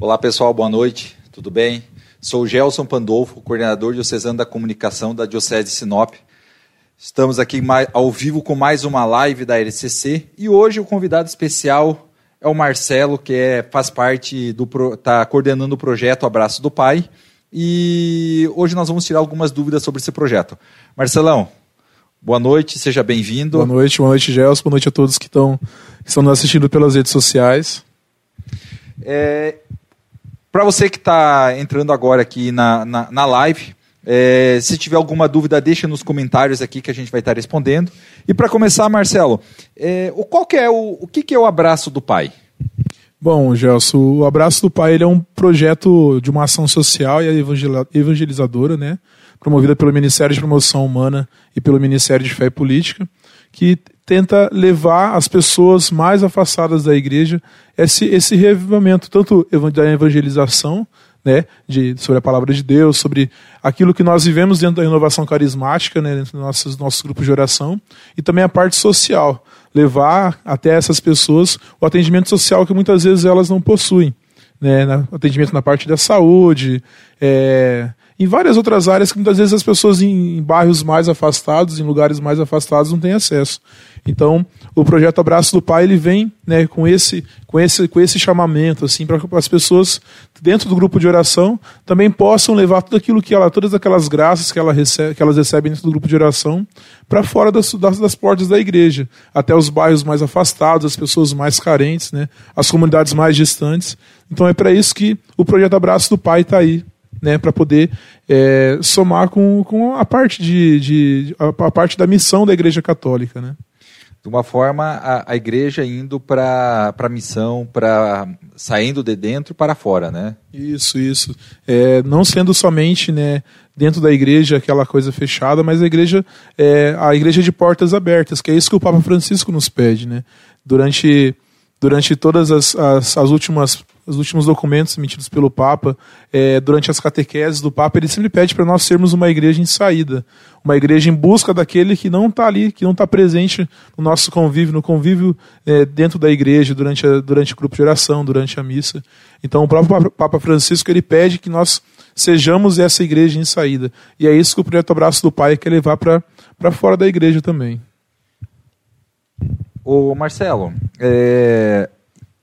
Olá pessoal, boa noite, tudo bem? Sou Gelson Pandolfo, coordenador diocesano da comunicação da Diocese de Sinop. Estamos aqui ao vivo com mais uma live da LCC e hoje o convidado especial é o Marcelo, que é, faz parte do está coordenando o projeto Abraço do Pai e hoje nós vamos tirar algumas dúvidas sobre esse projeto. Marcelão, boa noite, seja bem-vindo. Boa noite, boa noite Gelson, boa noite a todos que estão, que estão nos assistindo pelas redes sociais. É, para você que está entrando agora aqui na, na, na live, é, se tiver alguma dúvida, deixa nos comentários aqui que a gente vai estar respondendo. E para começar, Marcelo, é, o, qual que é o, o que, que é o Abraço do Pai? Bom, Gelson, o Abraço do Pai é um projeto de uma ação social e evangelizadora, né? promovida pelo Ministério de Promoção Humana e pelo Ministério de Fé e Política, que tenta levar as pessoas mais afastadas da igreja esse, esse revivimento, tanto da evangelização, né, de, sobre a palavra de Deus, sobre aquilo que nós vivemos dentro da renovação carismática, né, dentro dos nossos, nossos grupos de oração, e também a parte social, levar até essas pessoas o atendimento social que muitas vezes elas não possuem. Né, atendimento na parte da saúde, é, em várias outras áreas que muitas vezes as pessoas em, em bairros mais afastados, em lugares mais afastados, não têm acesso. Então, o projeto Abraço do Pai ele vem né, com, esse, com, esse, com esse chamamento assim para que as pessoas dentro do grupo de oração também possam levar tudo aquilo que ela, todas aquelas graças que, ela recebe, que elas recebem dentro do grupo de oração para fora das, das, das, portas da igreja, até os bairros mais afastados, as pessoas mais carentes, né, as comunidades mais distantes. Então é para isso que o projeto Abraço do Pai está aí né, para poder é, somar com, com a parte de, de a, a, parte da missão da Igreja Católica, né? De uma forma a, a igreja indo para a missão, para saindo de dentro para fora, né? Isso, isso. É, não sendo somente, né, dentro da igreja aquela coisa fechada, mas a igreja é a igreja de portas abertas, que é isso que o Papa Francisco nos pede, né? Durante durante todas as, as, as últimas os últimos documentos emitidos pelo Papa, é, durante as catequeses do Papa, ele sempre pede para nós sermos uma igreja em saída, uma igreja em busca daquele que não está ali, que não está presente no nosso convívio, no convívio é, dentro da igreja, durante, a, durante o grupo de oração, durante a missa. Então, o próprio Papa Francisco ele pede que nós sejamos essa igreja em saída. E é isso que o projeto Abraço do Pai quer levar para fora da igreja também. Ô Marcelo, é,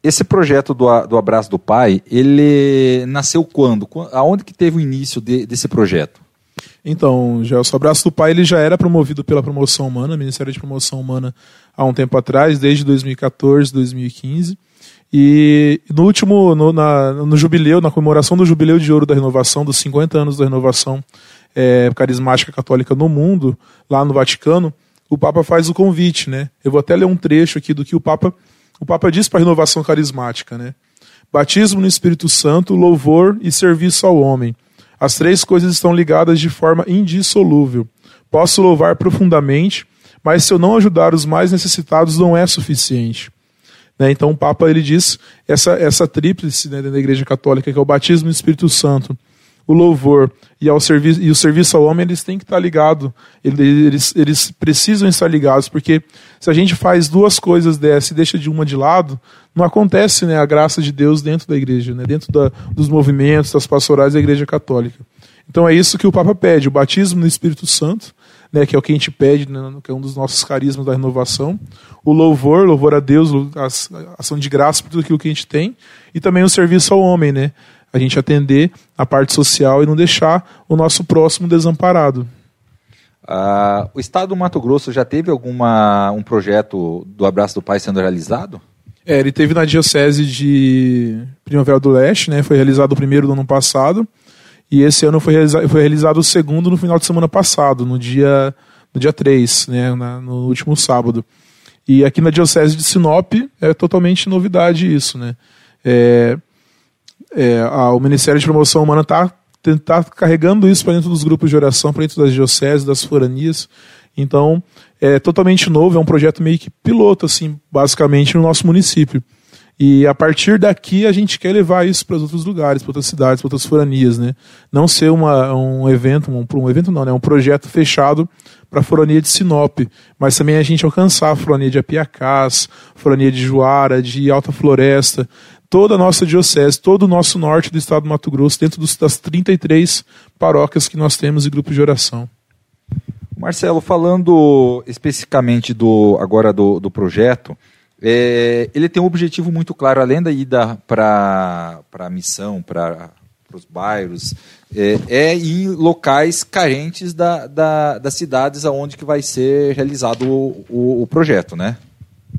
esse projeto do, do Abraço do Pai, ele nasceu quando? Aonde que teve o início de, desse projeto? Então, já o Abraço do Pai ele já era promovido pela Promoção Humana, Ministério de Promoção Humana, há um tempo atrás, desde 2014, 2015. E no último, no, na, no jubileu, na comemoração do Jubileu de Ouro da Renovação, dos 50 anos da renovação é, carismática católica no mundo, lá no Vaticano, o Papa faz o convite, né? Eu vou até ler um trecho aqui do que o Papa o Papa diz para a renovação carismática, né? Batismo no Espírito Santo, louvor e serviço ao homem. As três coisas estão ligadas de forma indissolúvel. Posso louvar profundamente, mas se eu não ajudar os mais necessitados não é suficiente. Né? Então o Papa ele diz essa essa tríplice né, da Igreja Católica que é o batismo no Espírito Santo, o louvor e, ao serviço, e o serviço ao homem, eles têm que estar ligados. Eles, eles precisam estar ligados, porque se a gente faz duas coisas dessa e deixa de uma de lado, não acontece né, a graça de Deus dentro da igreja, né, dentro da, dos movimentos, das pastorais da igreja católica. Então é isso que o Papa pede, o batismo no Espírito Santo, né, que é o que a gente pede, né, que é um dos nossos carismas da renovação, o louvor, louvor a Deus, a ação de graça por tudo aquilo que a gente tem, e também o serviço ao homem, né, a gente atender a parte social e não deixar o nosso próximo desamparado. Uh, o Estado do Mato Grosso já teve alguma um projeto do Abraço do Pai sendo realizado? É, ele teve na Diocese de Primavera do Leste, né? Foi realizado o primeiro do ano passado. E esse ano foi, realiza foi realizado o segundo no final de semana passado, no dia, no dia 3, né? Na, no último sábado. E aqui na Diocese de Sinop é totalmente novidade isso, né? É, é, a, o Ministério de Promoção Humana está tá carregando isso para dentro dos grupos de oração, para dentro das dioceses, das foranias. Então, é totalmente novo, é um projeto meio que piloto, assim, basicamente, no nosso município. E a partir daqui a gente quer levar isso para outros lugares, para outras cidades, para outras foranias, né? Não ser uma, um evento, um, um evento não, né? Um projeto fechado para a forania de Sinop, mas também a gente alcançar a forania de Apiacás, forania de Juara, de Alta Floresta, toda a nossa diocese, todo o nosso norte do estado do Mato Grosso, dentro dos, das 33 paróquias que nós temos e grupos de oração. Marcelo, falando especificamente do agora do, do projeto, é, ele tem um objetivo muito claro, além da ida para a missão, para os bairros, é, é em locais carentes da, da, das cidades aonde que vai ser realizado o, o, o projeto, né?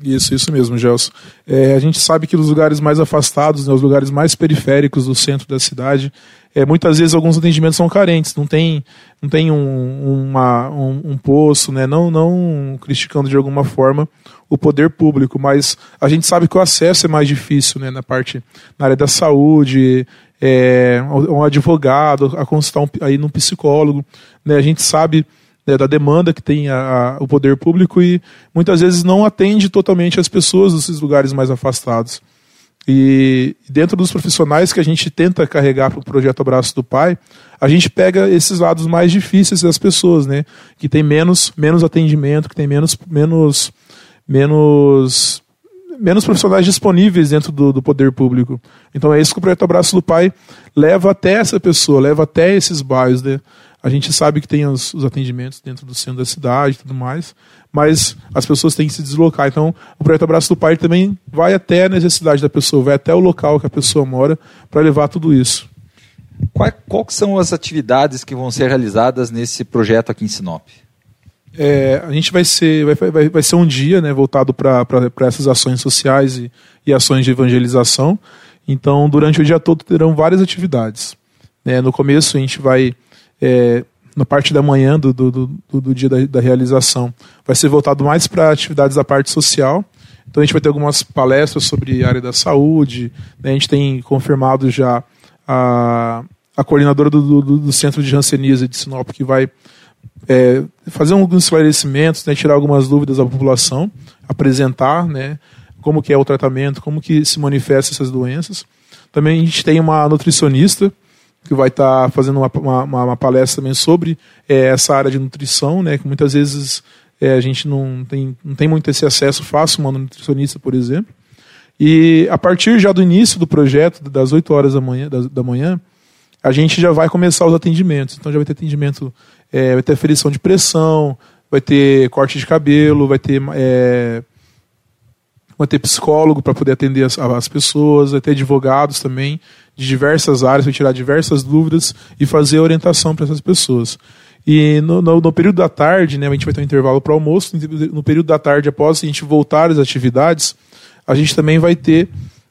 Isso, isso mesmo, Gelson. É, a gente sabe que nos lugares mais afastados, né, os lugares mais periféricos do centro da cidade, é, muitas vezes alguns atendimentos são carentes, não tem, não tem um, uma, um, um poço, né, não, não criticando de alguma forma o poder público, mas a gente sabe que o acesso é mais difícil né, na parte na área da saúde, é, um advogado, a consultar um, aí num psicólogo. Né, a gente sabe né, da demanda que tem a, a, o poder público e muitas vezes não atende totalmente as pessoas desses lugares mais afastados. E dentro dos profissionais que a gente tenta carregar para o projeto Abraço do Pai, a gente pega esses lados mais difíceis das pessoas, né? Que tem menos, menos atendimento, que tem menos, menos, menos, menos profissionais disponíveis dentro do, do poder público. Então é isso que o projeto Abraço do Pai leva até essa pessoa, leva até esses bairros, né? A gente sabe que tem os, os atendimentos dentro do centro da cidade e tudo mais, mas as pessoas têm que se deslocar. Então, o projeto Abraço do Pai também vai até a necessidade da pessoa, vai até o local que a pessoa mora para levar tudo isso. Quais, quais são as atividades que vão ser realizadas nesse projeto aqui em Sinop? É, a gente vai ser, vai, vai, vai ser um dia né, voltado para essas ações sociais e, e ações de evangelização. Então, durante o dia todo terão várias atividades. Né, no começo, a gente vai é, na parte da manhã do, do, do, do dia da, da, realização, vai ser voltado mais para atividades da parte social. Então a gente vai ter algumas palestras sobre a área da saúde, né? a gente tem confirmado já a, a coordenadora do, do, Centro de Jansenismo de Sinop, que vai é, fazer alguns esclarecimentos, né? tirar algumas dúvidas da população, apresentar né? como que é o tratamento, como que se manifestam essas doenças. Também a gente tem uma nutricionista, que vai estar tá fazendo uma, uma, uma, palestra também sobre é, essa área de nutrição, né, que muitas vezes é, a gente não tem, não tem muito esse acesso fácil, uma nutricionista, por exemplo. E a partir já do início do projeto, das 8 horas da manhã, da, da manhã a gente já vai começar os atendimentos. Então já vai ter atendimento, é, vai ter aferição de pressão, vai ter corte de cabelo, vai ter é, vai ter psicólogo para poder atender as, as, pessoas, vai ter advogados também de diversas áreas, vai tirar diversas dúvidas e fazer orientação para essas pessoas. E no, no, no, período da tarde, né, a gente vai ter um intervalo para almoço, no período da tarde, após a gente voltar às atividades, a gente também vai ter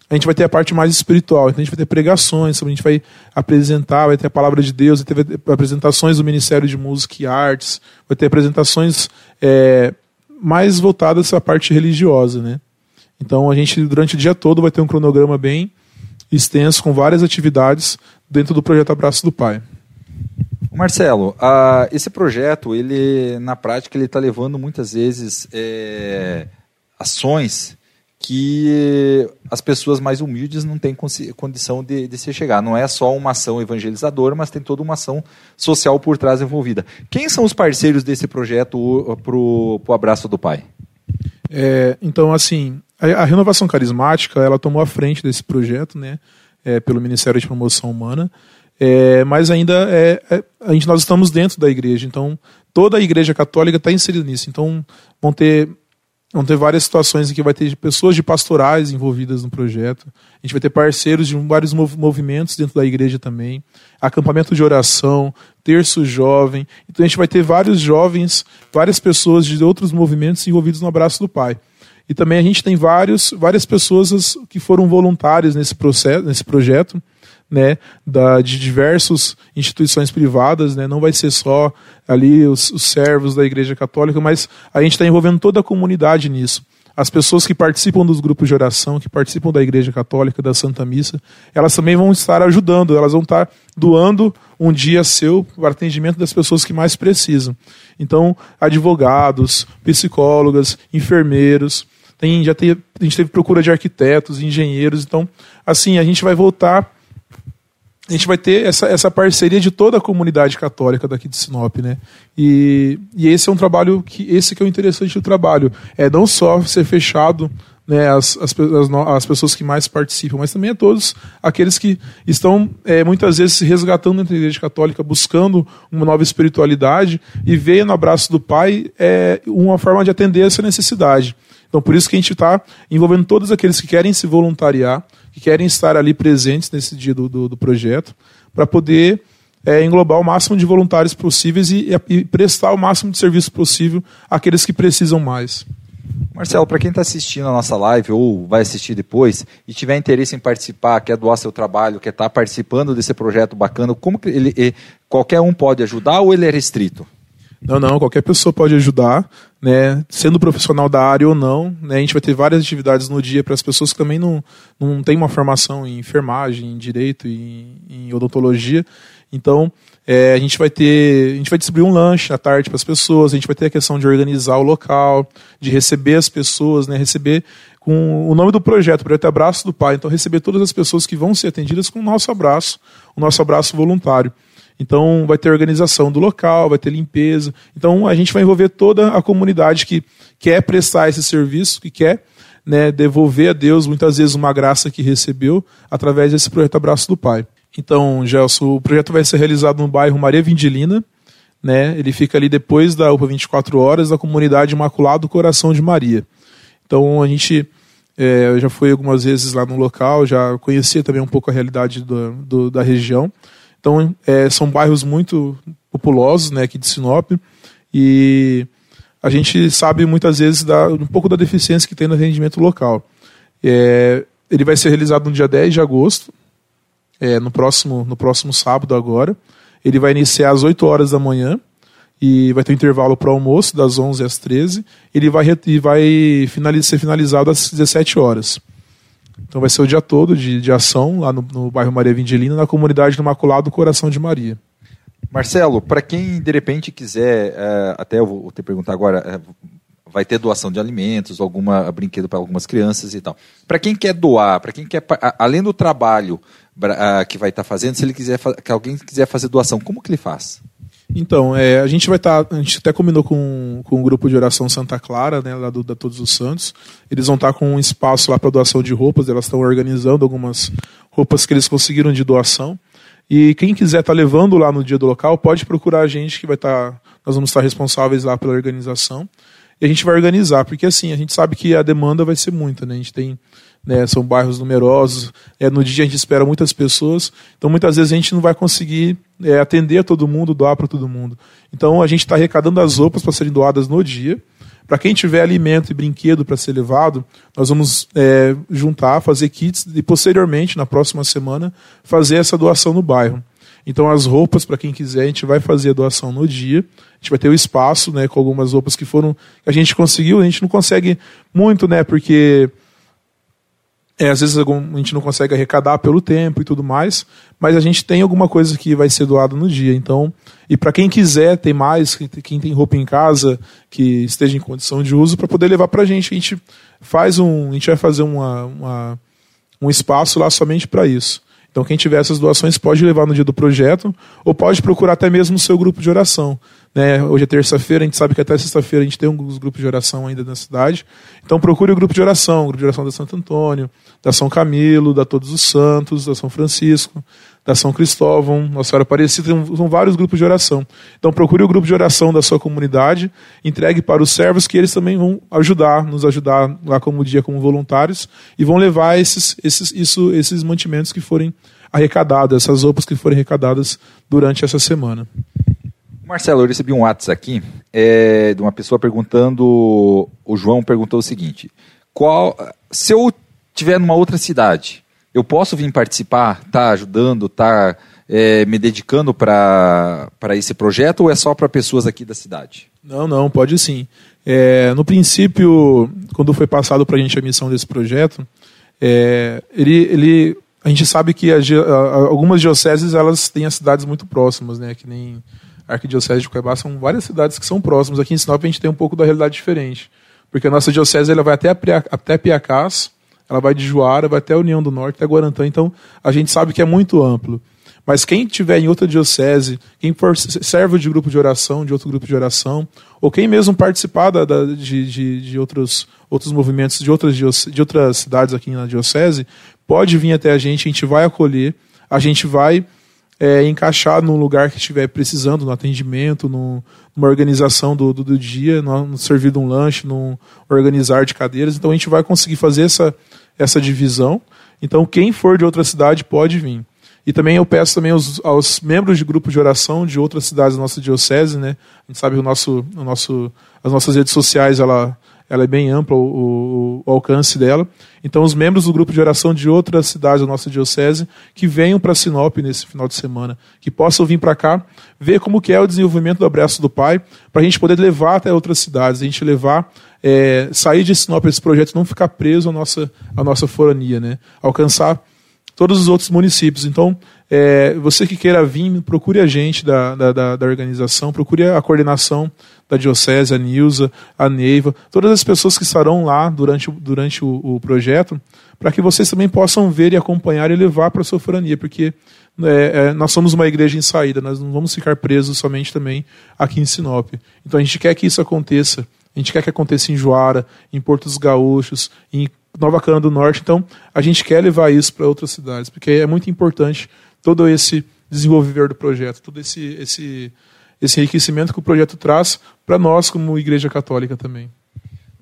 a gente vai ter a parte mais espiritual, então a gente vai ter pregações, a gente vai apresentar, vai ter a palavra de Deus, vai ter apresentações do Ministério de Música e Artes, vai ter apresentações é, mais voltadas à parte religiosa, né? Então a gente, durante o dia todo, vai ter um cronograma bem extenso, com várias atividades dentro do projeto Abraço do Pai. Marcelo, esse projeto, ele na prática, ele está levando muitas vezes é, ações que as pessoas mais humildes não têm condição de, de se chegar. Não é só uma ação evangelizadora, mas tem toda uma ação social por trás envolvida. Quem são os parceiros desse projeto para o Abraço do Pai? É, então, assim, a, a, renovação carismática ela tomou a frente desse projeto, né, é, pelo Ministério de Promoção Humana, é, mas ainda é, é, a gente, nós estamos dentro da igreja, então toda a igreja católica está inserida nisso. Então vão ter, vão ter várias situações em que vai ter pessoas de pastorais envolvidas no projeto, a gente vai ter parceiros de vários movimentos dentro da igreja também, acampamento de oração, terço jovem. Então a gente vai ter vários jovens, várias pessoas de outros movimentos envolvidos no abraço do Pai. E também a gente tem vários, várias pessoas que foram voluntárias nesse, processo, nesse projeto, né, da, de diversas instituições privadas, né, não vai ser só ali os, os servos da Igreja Católica, mas a gente está envolvendo toda a comunidade nisso. As pessoas que participam dos grupos de oração, que participam da Igreja Católica, da Santa Missa, elas também vão estar ajudando, elas vão estar doando um dia seu para atendimento das pessoas que mais precisam. Então, advogados, psicólogas, enfermeiros, tem, já tem, a gente teve procura de arquitetos, engenheiros. Então, assim, a gente vai voltar. A gente vai ter essa, essa parceria de toda a comunidade católica daqui de Sinop, né? E, e esse é um trabalho que esse que é o interessante do trabalho, é não só ser fechado né, as, as, as, as, pessoas que mais participam, mas também a todos aqueles que estão é, muitas vezes se resgatando dentro da Igreja Católica, buscando uma nova espiritualidade e veio no abraço do Pai é, uma forma de atender essa necessidade. Então, por isso que a gente está envolvendo todos aqueles que querem se voluntariar, que querem estar ali presentes nesse dia do, do, do projeto, para poder é, englobar o máximo de voluntários possíveis e, e prestar o máximo de serviço possível àqueles que precisam mais. Marcelo, para quem está assistindo a nossa live ou vai assistir depois e tiver interesse em participar, quer doar seu trabalho, quer estar tá participando desse projeto bacana, como ele, ele, qualquer um pode ajudar ou ele é restrito? Não, não, qualquer pessoa pode ajudar, né? Sendo profissional da área ou não, né? A gente vai ter várias atividades no dia para as pessoas que também não, não têm uma formação em enfermagem, em direito, em, em odontologia. Então, é, a gente vai ter, a gente vai distribuir um lanche à tarde para as pessoas, a gente vai ter a questão de organizar o local, de receber as pessoas, né, receber com o nome do projeto, o projeto é Abraço do Pai, então receber todas as pessoas que vão ser atendidas com o nosso abraço, o nosso abraço voluntário. Então vai ter organização do local, vai ter limpeza. Então a gente vai envolver toda a comunidade que quer prestar esse serviço, que quer né, devolver a Deus muitas vezes uma graça que recebeu através desse projeto Abraço do Pai. Então, Gelson, o projeto vai ser realizado no bairro Maria Vindilina. Né? Ele fica ali depois da UPA 24 Horas, da comunidade Imaculado Coração de Maria. Então, a gente é, já foi algumas vezes lá no local, já conhecia também um pouco a realidade do, do, da região. Então, é, são bairros muito populosos né, aqui de Sinop. E a gente sabe muitas vezes da, um pouco da deficiência que tem no atendimento local. É, ele vai ser realizado no dia 10 de agosto, é, no, próximo, no próximo sábado agora. Ele vai iniciar às 8 horas da manhã e vai ter um intervalo para o almoço, das 11 às 13. Ele vai, e vai finaliz, ser finalizado às 17 horas. Então vai ser o dia todo de, de ação lá no, no bairro Maria Vindilina, na comunidade do Imaculado Coração de Maria. Marcelo, para quem de repente quiser, é, até eu vou te perguntar agora, é, vai ter doação de alimentos, alguma brinquedo para algumas crianças e tal. Para quem quer doar, para quem quer, além do trabalho que vai estar tá fazendo, se ele quiser, que alguém quiser fazer doação, como que ele faz? Então, é, a gente vai estar. Tá, a gente até combinou com, com o grupo de oração Santa Clara, né, lá do, da Todos os Santos. Eles vão estar tá com um espaço lá para doação de roupas, elas estão organizando algumas roupas que eles conseguiram de doação. E quem quiser estar tá levando lá no dia do local, pode procurar a gente, que vai estar. Tá, nós vamos estar responsáveis lá pela organização. E a gente vai organizar, porque assim, a gente sabe que a demanda vai ser muita, né? A gente tem né, são bairros numerosos, é, no dia a gente espera muitas pessoas, então muitas vezes a gente não vai conseguir é, atender todo mundo, doar para todo mundo. Então a gente está arrecadando as roupas para serem doadas no dia. Para quem tiver alimento e brinquedo para ser levado, nós vamos é, juntar, fazer kits e posteriormente, na próxima semana, fazer essa doação no bairro. Então as roupas, para quem quiser, a gente vai fazer a doação no dia. A gente vai ter o espaço, né, com algumas roupas que foram que a gente conseguiu. A gente não consegue muito, né, porque é, às vezes a gente não consegue arrecadar pelo tempo e tudo mais, mas a gente tem alguma coisa que vai ser doada no dia. Então, e para quem quiser ter mais, quem tem roupa em casa que esteja em condição de uso, para poder levar para a gente, a gente faz um, a gente vai fazer uma, uma um espaço lá somente para isso. Então, quem tiver essas doações pode levar no dia do projeto ou pode procurar até mesmo no seu grupo de oração. Né? Hoje é terça-feira, a gente sabe que até sexta-feira a gente tem alguns grupos de oração ainda na cidade. Então, procure o grupo de oração, o grupo de oração da Santo Antônio, da São Camilo, da Todos os Santos, da São Francisco, da São Cristóvão, Nossa Senhora Aparecida, são vários grupos de oração. Então, procure o grupo de oração da sua comunidade, entregue para os servos que eles também vão ajudar, nos ajudar lá como dia como voluntários e vão levar esses, esses, isso, esses mantimentos que forem arrecadadas, essas roupas que forem arrecadadas durante essa semana. Marcelo, eu recebi um WhatsApp aqui é, de uma pessoa perguntando. O João perguntou o seguinte: qual, se eu estiver numa outra cidade, eu posso vir participar, tá ajudando, tá é, me dedicando para esse projeto ou é só para pessoas aqui da cidade? Não, não, pode sim. É, no princípio, quando foi passado para a gente a missão desse projeto, é, ele, ele a gente sabe que a, a, algumas dioceses elas têm as cidades muito próximas, né? Que nem Arquidiocese de Cuiabá são várias cidades que são próximas. Aqui em Sinop a gente tem um pouco da realidade diferente. Porque a nossa diocese ela vai até, até Piacás, ela vai de Juara, vai até a União do Norte, até Guarantã. Então a gente sabe que é muito amplo. Mas quem tiver em outra diocese, quem for servo de grupo de oração, de outro grupo de oração, ou quem mesmo participar da, da, de, de, de, outros, outros movimentos de outras, de outras cidades aqui na diocese, pode vir até a gente, a gente vai acolher, a gente vai é, encaixar num lugar que estiver precisando, no atendimento, no, numa organização do, do, do dia, no, no, servir de um lanche, no organizar de cadeiras. Então a gente vai conseguir fazer essa, essa divisão. Então quem for de outra cidade pode vir. E também eu peço também aos, aos membros de grupos de oração de outras cidades da nossa diocese, né? A gente sabe que o nosso, o nosso, as nossas redes sociais ela ela é bem ampla o, o, o, alcance dela. Então, os membros do grupo de oração de outras cidades da nossa diocese que venham para Sinop nesse final de semana, que possam vir para cá, ver como que é o desenvolvimento do Abraço do Pai, para a gente poder levar até outras cidades, a gente levar, é, sair de Sinop esse projeto, não ficar preso à nossa, à nossa forania, né? alcançar todos os outros municípios. Então, é, você que queira vir, procure a gente da, da, da, organização, procure a coordenação da Diocese, a Nilza, a Neiva, todas as pessoas que estarão lá durante, durante o, o projeto, para que vocês também possam ver e acompanhar e levar para a sua forania, porque é, é, nós somos uma igreja em saída, nós não vamos ficar presos somente também aqui em Sinop. Então a gente quer que isso aconteça, a gente quer que aconteça em Joara, em Portos Gaúchos, em Nova Cana do Norte. Então, a gente quer levar isso para outras cidades, porque é muito importante todo esse desenvolver do projeto, todo esse, esse, esse enriquecimento que o projeto traz para nós como Igreja Católica também.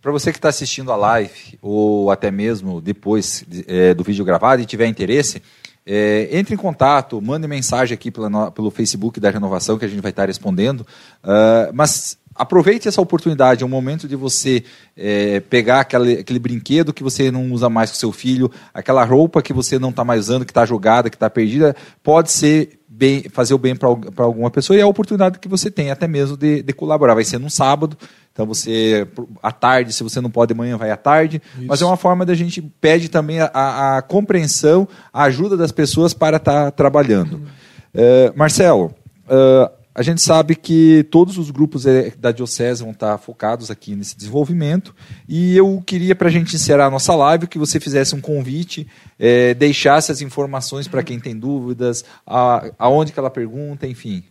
Para você que está assistindo a live, ou até mesmo depois é, do vídeo gravado e tiver interesse, é, entre em contato, mande mensagem aqui pela, pelo Facebook da Renovação, que a gente vai estar respondendo. Uh, mas aproveite essa oportunidade, é um momento de você é, pegar aquele, aquele brinquedo que você não usa mais com seu filho, aquela roupa que você não está mais usando, que está jogada, que está perdida, pode ser bem, fazer o bem para alguma pessoa e é a oportunidade que você tem até mesmo de, de, colaborar. Vai ser num sábado, então você, à tarde, se você não pode, amanhã vai à tarde, Isso. mas é uma forma da gente pede também a, a, a compreensão, a ajuda das pessoas para estar tá trabalhando. Uhum. Uh, Marcelo, uh, a gente sabe que todos os grupos eh, da Diocese vão estar focados aqui nesse desenvolvimento e eu queria, para a gente encerrar a nossa live, que você fizesse um convite, é, deixasse as informações para quem tem dúvidas, a, aonde que ela pergunta, enfim.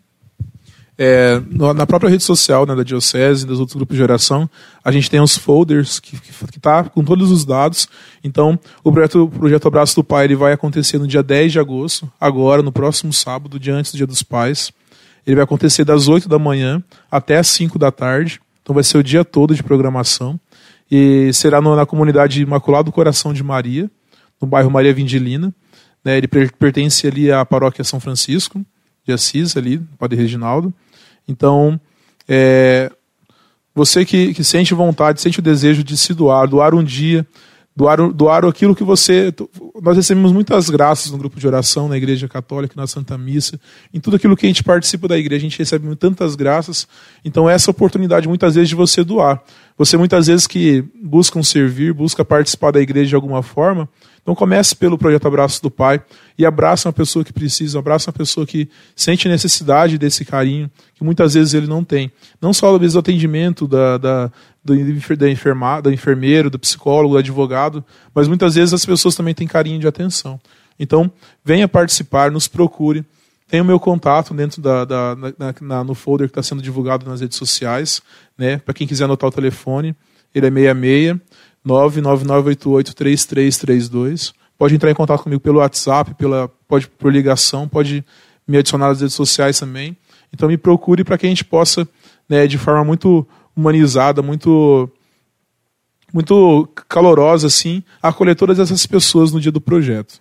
É, na própria rede social né, da Diocese dos outros grupos de oração, a gente tem os folders que está com todos os dados. Então, o projeto, projeto Abraço do Pai ele vai acontecer no dia 10 de agosto, agora, no próximo sábado, dia antes do Dia dos Pais. Ele vai acontecer das 8 da manhã até as 5 da tarde. Então vai ser o dia todo de programação. E será no, na comunidade Imaculado Coração de Maria, no bairro Maria Vindilina. Né, ele pertence ali à paróquia São Francisco de Assis, ali, Padre Reginaldo. Então, é, você que, que sente vontade, sente o desejo de se doar, doar um dia, doar, doar aquilo que você. Nós recebemos muitas graças no grupo de oração, na Igreja Católica, na Santa Missa, em tudo aquilo que a gente participa da igreja, a gente recebe tantas graças. Então, essa oportunidade, muitas vezes, de você doar. Você, muitas vezes, que busca servir, busca participar da igreja de alguma forma, então comece pelo projeto Abraço do Pai e abraça uma pessoa que precisa, abraça uma pessoa que sente necessidade desse carinho, que muitas vezes ele não tem. Não só vezes o atendimento da, da, do, da, enferma, da enfermeiro, do psicólogo, do advogado, mas muitas vezes as pessoas também têm carinho de atenção. Então, venha participar, nos procure. Tem o meu contato dentro da, da na, na, no folder que está sendo divulgado nas redes sociais, né? Para quem quiser anotar o telefone, ele é 66 999883332. Pode entrar em contato comigo pelo WhatsApp, pela, pode por ligação, pode me adicionar nas redes sociais também. Então me procure para que a gente possa, né, de forma muito humanizada, muito muito calorosa assim, acolher todas essas pessoas no dia do projeto.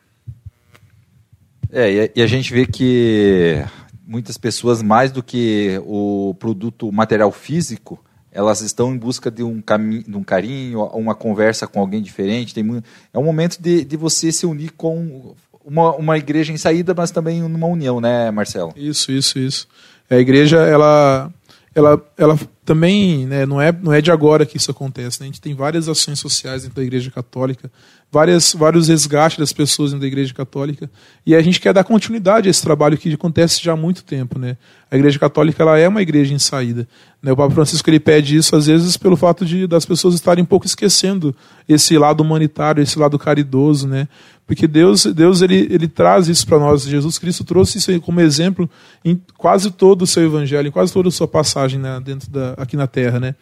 É, e a gente vê que muitas pessoas, mais do que o produto o material físico, elas estão em busca de um, caminho, de um carinho, uma conversa com alguém diferente. Tem muito, é um momento de, de você se unir com uma, uma igreja em saída, mas também numa união, né, Marcelo? Isso, isso, isso. A igreja, ela, ela, ela também né, não, é, não é de agora que isso acontece. Né? A gente tem várias ações sociais dentro da igreja católica, várias, vários resgates das pessoas da Igreja Católica. E a gente quer dar continuidade a esse trabalho que acontece já há muito tempo. Né? A Igreja Católica ela é uma igreja em saída. Né? O Papa Francisco ele pede isso, às vezes, pelo fato de das pessoas estarem um pouco esquecendo esse lado humanitário, esse lado caridoso. Né? Porque Deus, Deus ele, ele traz isso para nós. Jesus Cristo trouxe isso como exemplo em quase todo o seu evangelho, em quase toda a sua passagem né, dentro da, aqui na Terra. Né?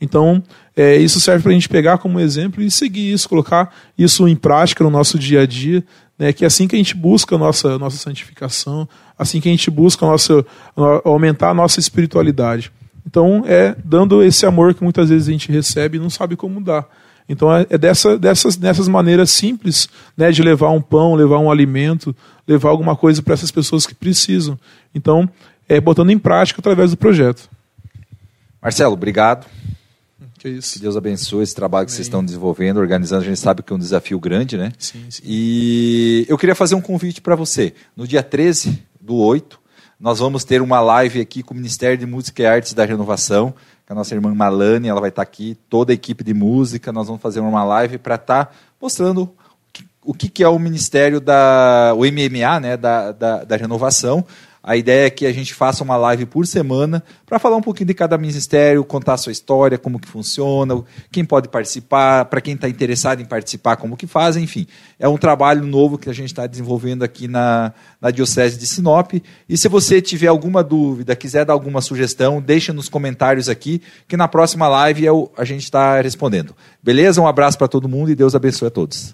Então, é, isso serve para a gente pegar como exemplo e seguir isso, colocar isso em prática no nosso dia a dia, né, que é assim que a gente busca a nossa, nossa santificação, assim que a gente busca a nossa, aumentar a nossa espiritualidade. Então, é dando esse amor que muitas vezes a gente recebe e não sabe como dar. Então é, é dessa, dessas, dessas maneiras simples né, de levar um pão, levar um alimento, levar alguma coisa para essas pessoas que precisam. Então, é botando em prática através do projeto. Marcelo, obrigado. Que, isso. que Deus abençoe esse trabalho que vocês estão desenvolvendo, organizando. A gente sabe que é um desafio grande, né? Sim, sim. E eu queria fazer um convite para você. No dia 13 do 8, nós vamos ter uma live aqui com o Ministério de Música e Artes da Renovação com a nossa irmã Malane, ela vai estar aqui, toda a equipe de música, nós vamos fazer uma live para estar tá mostrando o que, que é o Ministério da, o MMA, né, da, da, da renovação, a ideia é que a gente faça uma live por semana para falar um pouquinho de cada ministério, contar a sua história, como que funciona, quem pode participar, para quem está interessado em participar, como que faz, enfim. É um trabalho novo que a gente está desenvolvendo aqui na, na Diocese de Sinop. E se você tiver alguma dúvida, quiser dar alguma sugestão, deixa nos comentários aqui, que na próxima live eu, a gente está respondendo. Beleza? Um abraço para todo mundo e Deus abençoe a todos.